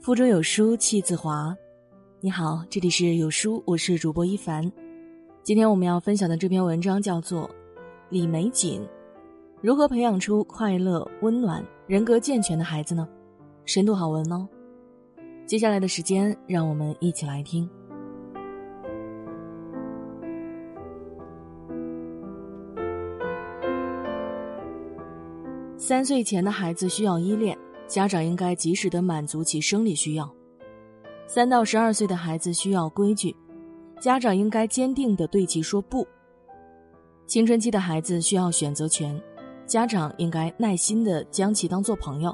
腹中有书气自华。你好，这里是有书，我是主播一凡。今天我们要分享的这篇文章叫做《李玫瑾如何培养出快乐、温暖、人格健全的孩子呢？》深度好文哦。接下来的时间，让我们一起来听。三岁前的孩子需要依恋。家长应该及时的满足其生理需要。三到十二岁的孩子需要规矩，家长应该坚定的对其说不。青春期的孩子需要选择权，家长应该耐心的将其当做朋友。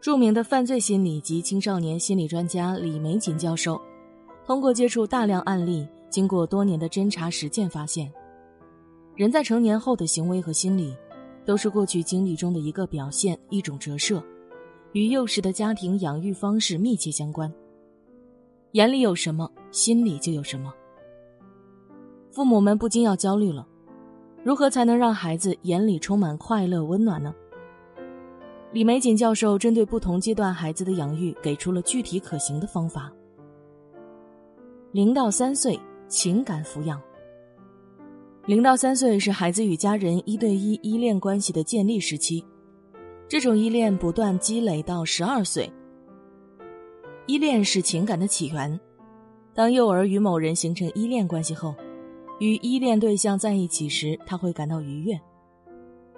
著名的犯罪心理及青少年心理专家李玫瑾教授，通过接触大量案例，经过多年的侦查实践，发现，人在成年后的行为和心理。都是过去经历中的一个表现，一种折射，与幼时的家庭养育方式密切相关。眼里有什么，心里就有什么。父母们不禁要焦虑了：如何才能让孩子眼里充满快乐、温暖呢？李玫瑾教授针对不同阶段孩子的养育，给出了具体可行的方法。零到三岁情感抚养。零到三岁是孩子与家人一对一依恋关系的建立时期，这种依恋不断积累到十二岁。依恋是情感的起源，当幼儿与某人形成依恋关系后，与依恋对象在一起时，他会感到愉悦；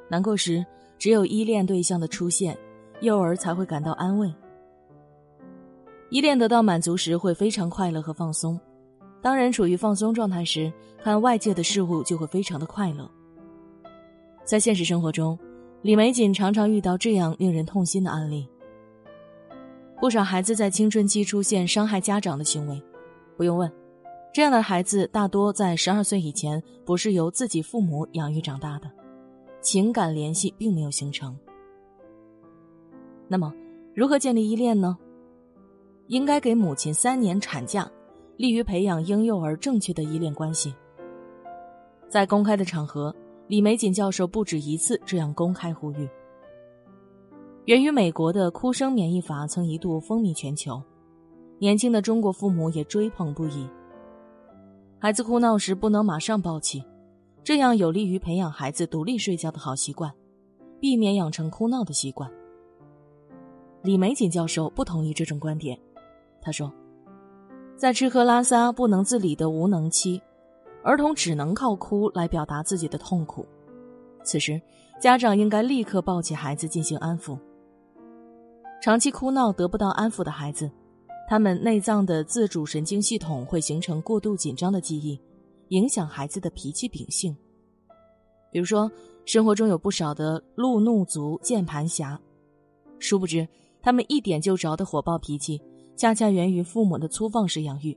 难过时，只有依恋对象的出现，幼儿才会感到安慰。依恋得到满足时，会非常快乐和放松。当人处于放松状态时，看外界的事物就会非常的快乐。在现实生活中，李玫瑾常常遇到这样令人痛心的案例：不少孩子在青春期出现伤害家长的行为。不用问，这样的孩子大多在十二岁以前不是由自己父母养育长大的，情感联系并没有形成。那么，如何建立依恋呢？应该给母亲三年产假。利于培养婴幼儿正确的依恋关系。在公开的场合，李玫瑾教授不止一次这样公开呼吁。源于美国的哭声免疫法曾一度风靡全球，年轻的中国父母也追捧不已。孩子哭闹时不能马上抱起，这样有利于培养孩子独立睡觉的好习惯，避免养成哭闹的习惯。李玫瑾教授不同意这种观点，他说。在吃喝拉撒不能自理的无能期，儿童只能靠哭来表达自己的痛苦。此时，家长应该立刻抱起孩子进行安抚。长期哭闹得不到安抚的孩子，他们内脏的自主神经系统会形成过度紧张的记忆，影响孩子的脾气秉性。比如说，生活中有不少的路怒族键盘侠，殊不知他们一点就着的火爆脾气。恰恰源于父母的粗放式养育，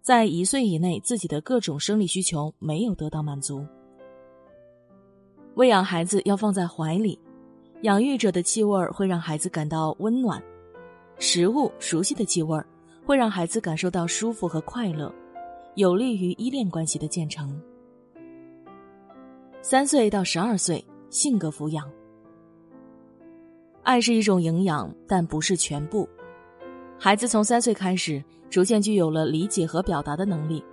在一岁以内，自己的各种生理需求没有得到满足。喂养孩子要放在怀里，养育者的气味会让孩子感到温暖，食物熟悉的气味会让孩子感受到舒服和快乐，有利于依恋关系的建成。三岁到十二岁，性格抚养。爱是一种营养，但不是全部。孩子从三岁开始，逐渐具有了理解和表达的能力，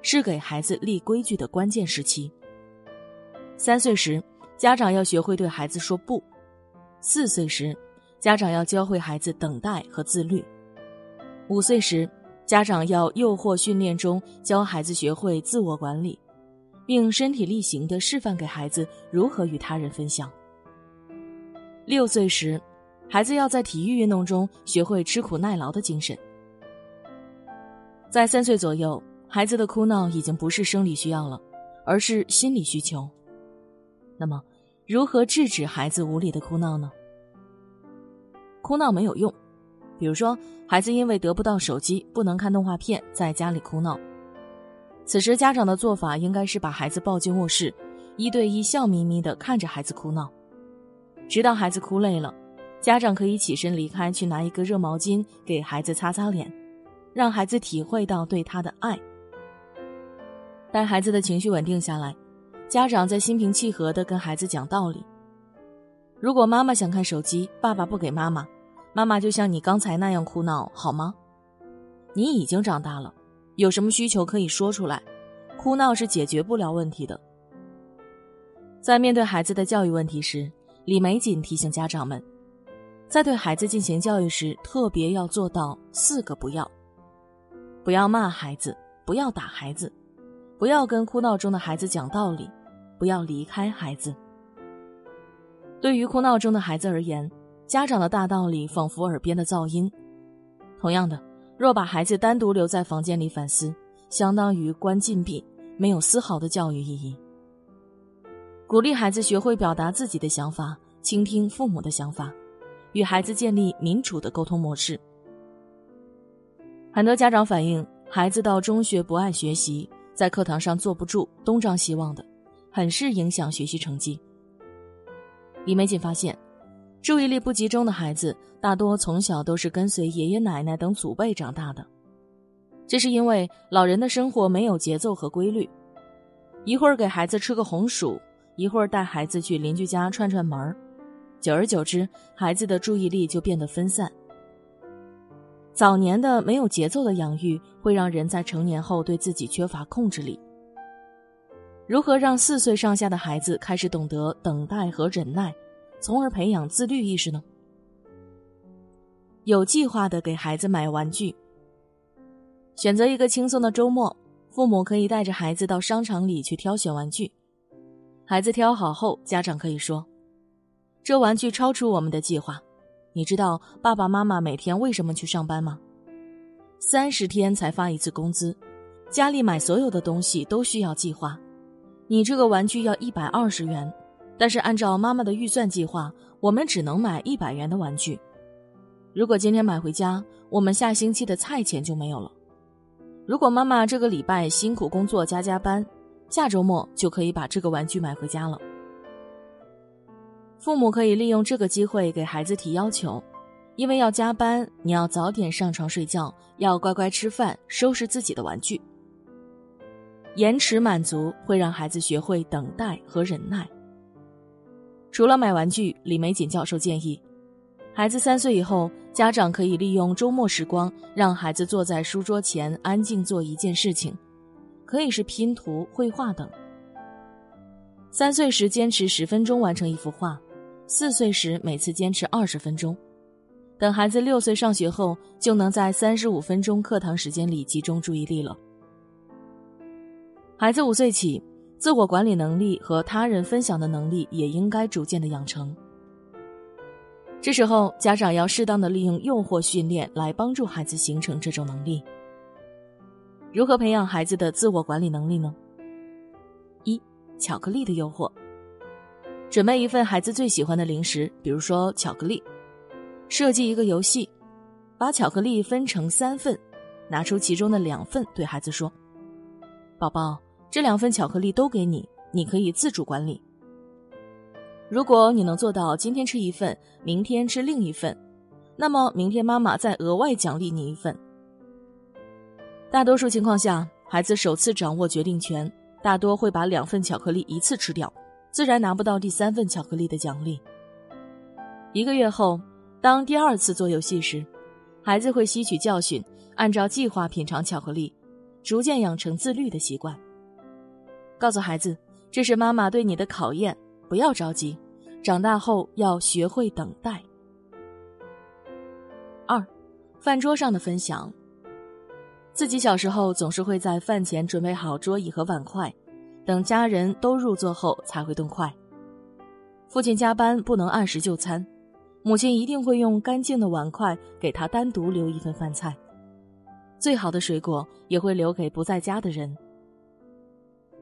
是给孩子立规矩的关键时期。三岁时，家长要学会对孩子说不；四岁时，家长要教会孩子等待和自律；五岁时，家长要诱惑训练中教孩子学会自我管理，并身体力行的示范给孩子如何与他人分享；六岁时，孩子要在体育运动中学会吃苦耐劳的精神。在三岁左右，孩子的哭闹已经不是生理需要了，而是心理需求。那么，如何制止孩子无理的哭闹呢？哭闹没有用，比如说，孩子因为得不到手机，不能看动画片，在家里哭闹。此时，家长的做法应该是把孩子抱进卧室，一对一笑眯眯的看着孩子哭闹，直到孩子哭累了。家长可以起身离开，去拿一个热毛巾给孩子擦擦脸，让孩子体会到对他的爱。待孩子的情绪稳定下来，家长再心平气和地跟孩子讲道理。如果妈妈想看手机，爸爸不给妈妈，妈妈就像你刚才那样哭闹，好吗？你已经长大了，有什么需求可以说出来，哭闹是解决不了问题的。在面对孩子的教育问题时，李玫瑾提醒家长们，在对孩子进行教育时，特别要做到四个不要：不要骂孩子，不要打孩子，不要跟哭闹中的孩子讲道理，不要离开孩子。对于哭闹中的孩子而言，家长的大道理仿佛耳边的噪音。同样的，若把孩子单独留在房间里反思，相当于关禁闭，没有丝毫的教育意义。鼓励孩子学会表达自己的想法，倾听父母的想法，与孩子建立民主的沟通模式。很多家长反映，孩子到中学不爱学习，在课堂上坐不住，东张西望的，很是影响学习成绩。李玫瑾发现，注意力不集中的孩子大多从小都是跟随爷爷奶奶等祖辈长大的，这是因为老人的生活没有节奏和规律，一会儿给孩子吃个红薯，一会儿带孩子去邻居家串串门儿，久而久之，孩子的注意力就变得分散。早年的没有节奏的养育，会让人在成年后对自己缺乏控制力。如何让四岁上下的孩子开始懂得等待和忍耐，从而培养自律意识呢？有计划的给孩子买玩具。选择一个轻松的周末，父母可以带着孩子到商场里去挑选玩具。孩子挑好后，家长可以说：“这玩具超出我们的计划。你知道爸爸妈妈每天为什么去上班吗？三十天才发一次工资，家里买所有的东西都需要计划。”你这个玩具要一百二十元，但是按照妈妈的预算计划，我们只能买一百元的玩具。如果今天买回家，我们下星期的菜钱就没有了。如果妈妈这个礼拜辛苦工作加加班，下周末就可以把这个玩具买回家了。父母可以利用这个机会给孩子提要求，因为要加班，你要早点上床睡觉，要乖乖吃饭，收拾自己的玩具。延迟满足会让孩子学会等待和忍耐。除了买玩具，李玫瑾教授建议，孩子三岁以后，家长可以利用周末时光，让孩子坐在书桌前安静做一件事情，可以是拼图、绘画等。三岁时坚持十分钟完成一幅画，四岁时每次坚持二十分钟，等孩子六岁上学后，就能在三十五分钟课堂时间里集中注意力了。孩子五岁起，自我管理能力和他人分享的能力也应该逐渐的养成。这时候，家长要适当的利用诱惑训练来帮助孩子形成这种能力。如何培养孩子的自我管理能力呢？一、巧克力的诱惑。准备一份孩子最喜欢的零食，比如说巧克力。设计一个游戏，把巧克力分成三份，拿出其中的两份，对孩子说：“宝宝。”这两份巧克力都给你，你可以自主管理。如果你能做到今天吃一份，明天吃另一份，那么明天妈妈再额外奖励你一份。大多数情况下，孩子首次掌握决定权，大多会把两份巧克力一次吃掉，自然拿不到第三份巧克力的奖励。一个月后，当第二次做游戏时，孩子会吸取教训，按照计划品尝巧克力，逐渐养成自律的习惯。告诉孩子，这是妈妈对你的考验，不要着急，长大后要学会等待。二，饭桌上的分享。自己小时候总是会在饭前准备好桌椅和碗筷，等家人都入座后才会动筷。父亲加班不能按时就餐，母亲一定会用干净的碗筷给他单独留一份饭菜，最好的水果也会留给不在家的人。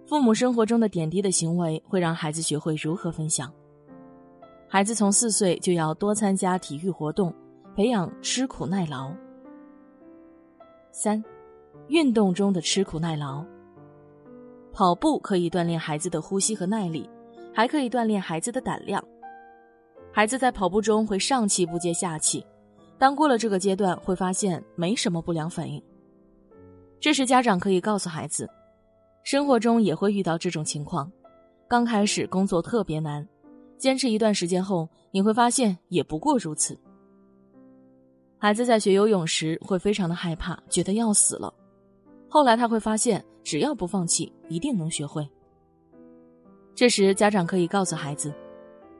父母生活中的点滴的行为会让孩子学会如何分享。孩子从四岁就要多参加体育活动，培养吃苦耐劳。三，运动中的吃苦耐劳。跑步可以锻炼孩子的呼吸和耐力，还可以锻炼孩子的胆量。孩子在跑步中会上气不接下气，当过了这个阶段，会发现没什么不良反应。这时家长可以告诉孩子。生活中也会遇到这种情况，刚开始工作特别难，坚持一段时间后，你会发现也不过如此。孩子在学游泳时会非常的害怕，觉得要死了。后来他会发现，只要不放弃，一定能学会。这时，家长可以告诉孩子，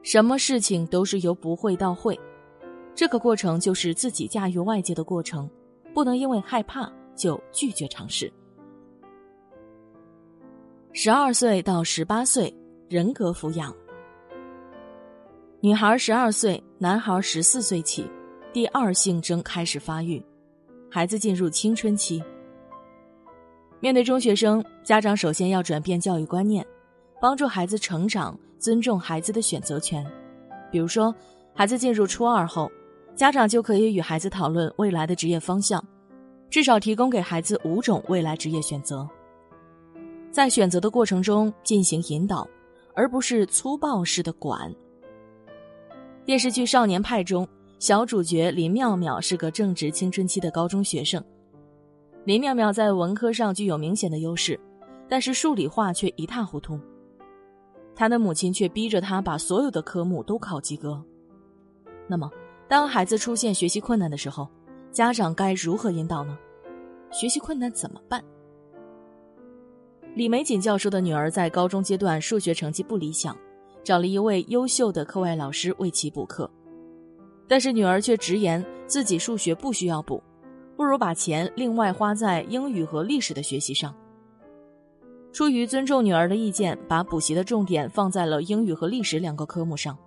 什么事情都是由不会到会，这个过程就是自己驾驭外界的过程，不能因为害怕就拒绝尝试。十二岁到十八岁，人格抚养。女孩十二岁，男孩十四岁起。第二性征开始发育，孩子进入青春期。面对中学生，家长首先要转变教育观念，帮助孩子成长，尊重孩子的选择权。比如说，孩子进入初二后，家长就可以与孩子讨论未来的职业方向，至少提供给孩子五种未来职业选择。在选择的过程中进行引导，而不是粗暴式的管。电视剧《少年派》中。小主角林妙妙是个正值青春期的高中学生。林妙妙在文科上具有明显的优势，但是数理化却一塌糊涂。她的母亲却逼着她把所有的科目都考及格。那么，当孩子出现学习困难的时候，家长该如何引导呢？学习困难怎么办？李玫瑾教授的女儿在高中阶段数学成绩不理想，找了一位优秀的课外老师为其补课。但是女儿却直言自己数学不需要补，不如把钱另外花在英语和历史的学习上。出于尊重女儿的意见，把补习的重点放在了英语和历史两个科目上。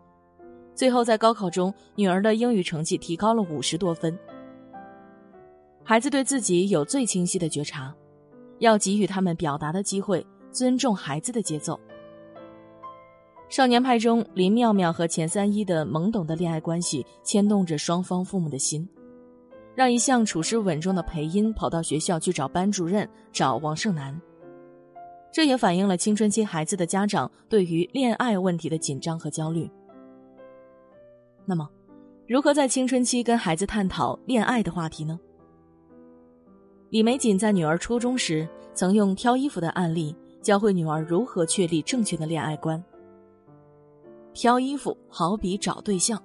最后在高考中，女儿的英语成绩提高了五十多分。孩子对自己有最清晰的觉察，要给予他们表达的机会，尊重孩子的节奏。少年派中，林妙妙和钱三一的懵懂的恋爱关系牵动着双方父母的心，让一向处事稳重的裴英跑到学校去找班主任找王胜男。这也反映了青春期孩子的家长对于恋爱问题的紧张和焦虑。那么，如何在青春期跟孩子探讨恋爱的话题呢？李玫瑾在女儿初中时，曾用挑衣服的案例教会女儿如何确立正确的恋爱观。挑衣服好比找对象。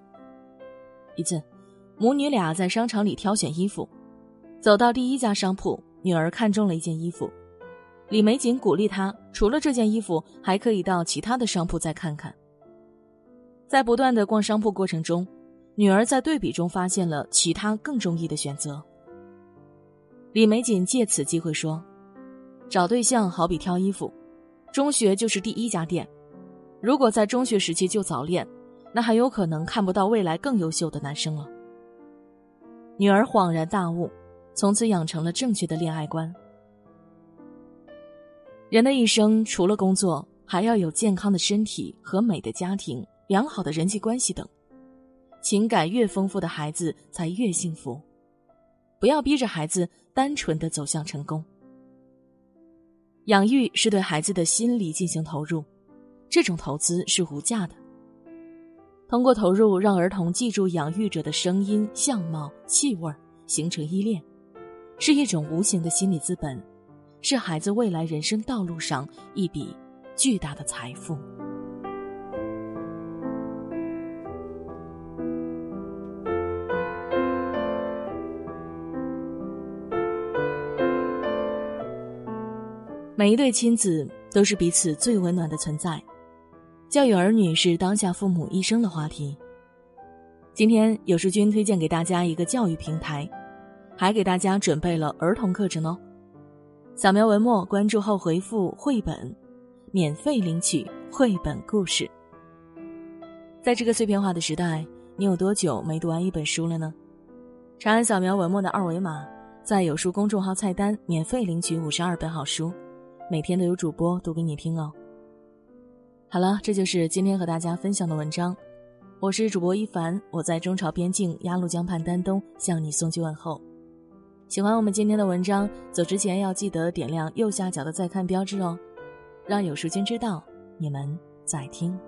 一次，母女俩在商场里挑选衣服，走到第一家商铺，女儿看中了一件衣服。李玫瑾鼓励她，除了这件衣服，还可以到其他的商铺再看看。在不断的逛商铺过程中，女儿在对比中发现了其他更中意的选择。李玫瑾借此机会说：“找对象好比挑衣服，中学就是第一家店。”如果在中学时期就早恋，那很有可能看不到未来更优秀的男生了。女儿恍然大悟，从此养成了正确的恋爱观。人的一生除了工作，还要有健康的身体和美的家庭、良好的人际关系等。情感越丰富的孩子才越幸福。不要逼着孩子单纯的走向成功。养育是对孩子的心理进行投入。这种投资是无价的。通过投入，让儿童记住养育者的声音、相貌、气味，形成依恋，是一种无形的心理资本，是孩子未来人生道路上一笔巨大的财富。每一对亲子都是彼此最温暖的存在。教育儿女是当下父母一生的话题。今天有书君推荐给大家一个教育平台，还给大家准备了儿童课程哦。扫描文末关注后回复“绘本”，免费领取绘本故事。在这个碎片化的时代，你有多久没读完一本书了呢？长按扫描文末的二维码，在有书公众号菜单免费领取五十二本好书，每天都有主播读给你听哦。好了，这就是今天和大家分享的文章。我是主播一凡，我在中朝边境鸭绿江畔丹东向你送去问候。喜欢我们今天的文章，走之前要记得点亮右下角的再看标志哦，让有时间知道你们在听。